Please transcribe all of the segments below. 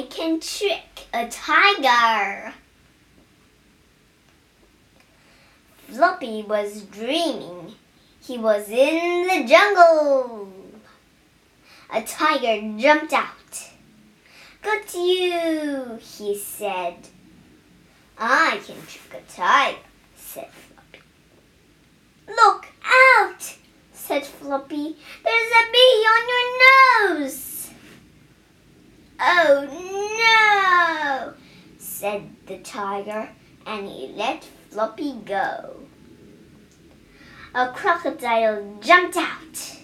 I can trick a tiger. Floppy was dreaming. He was in the jungle. A tiger jumped out. Got you, he said. I can trick a tiger, said Floppy. Look out, said Floppy. There's a bee on your nose. Oh no, said the tiger, and he let Floppy go. A crocodile jumped out.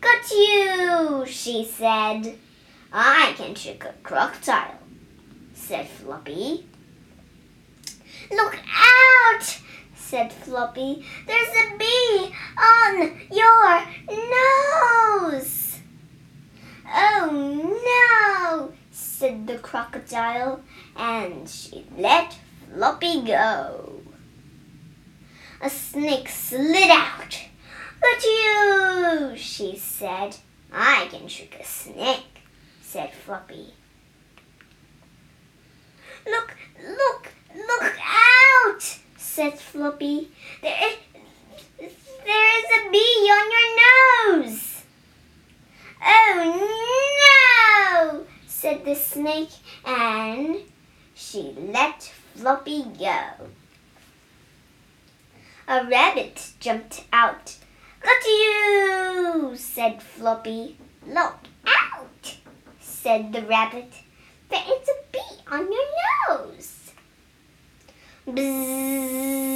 Got you, she said. I can trick a crocodile, said Floppy. Look out, said Floppy. There's a bee on your nose. Oh no, said the crocodile, and she let Floppy go. A snake slid out. But you, she said. I can trick a snake, said Floppy. Look, look, look out, said Floppy. There, there is a bee on your nose. Oh no, said the snake, and she let Floppy go. A rabbit jumped out. Got you, said Floppy. Look out, said the rabbit. There is a bee on your nose. Bzzz.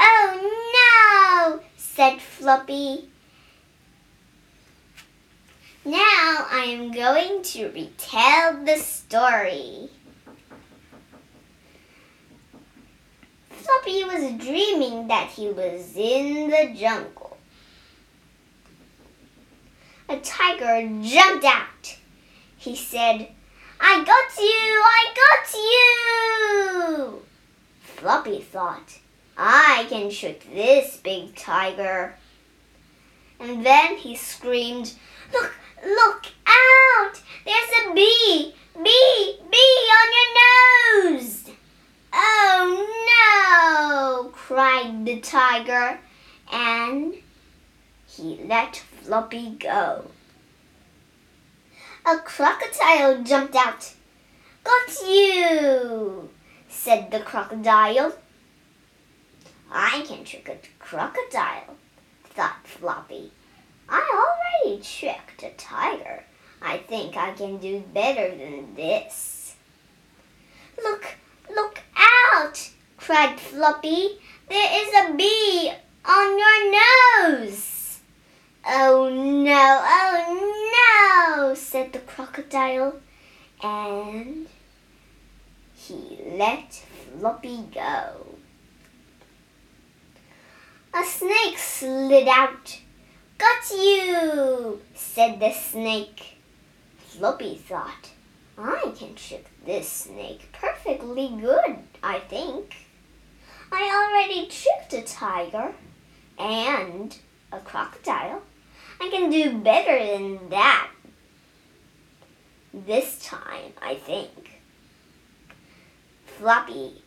Oh no, said Floppy. Now I am going to retell the story. Floppy was dreaming that he was in the jungle. A tiger jumped out. He said, I got you! I got you! Floppy thought, I can trick this big tiger. And then he screamed, Look, look out! There's a bee! Bee! Bee on your nose! Oh no! cried the tiger, and he let Floppy go. A crocodile jumped out. Got you, said the crocodile. I can trick a crocodile, thought Floppy. I already tricked a tiger. I think I can do better than this. Look, look out! cried Floppy. There is a bee on your nose. Oh no, oh no, said the crocodile, and he let Floppy go. A snake slid out. Got you, said the snake. Floppy thought, I can trick this snake perfectly good, I think. I already tricked a tiger and a crocodile. I can do better than that this time, I think. Floppy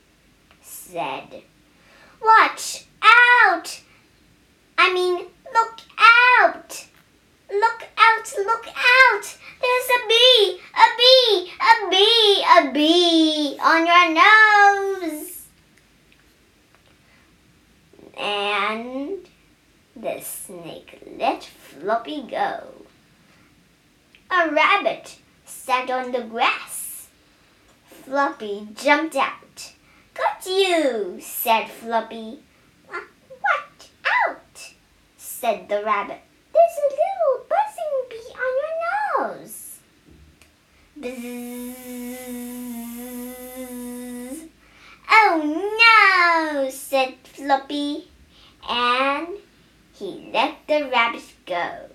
said, Watch out! I mean, look out! Look out, look out! There's a bee, a bee, a bee, a bee on your nose. And the snake let Floppy go. A rabbit sat on the grass. Floppy jumped out. Got you, said Floppy. What out? said the rabbit. There's a little buzzing bee on your nose. Bzzz. Oh no, said Floppy, and he let the rabbits go.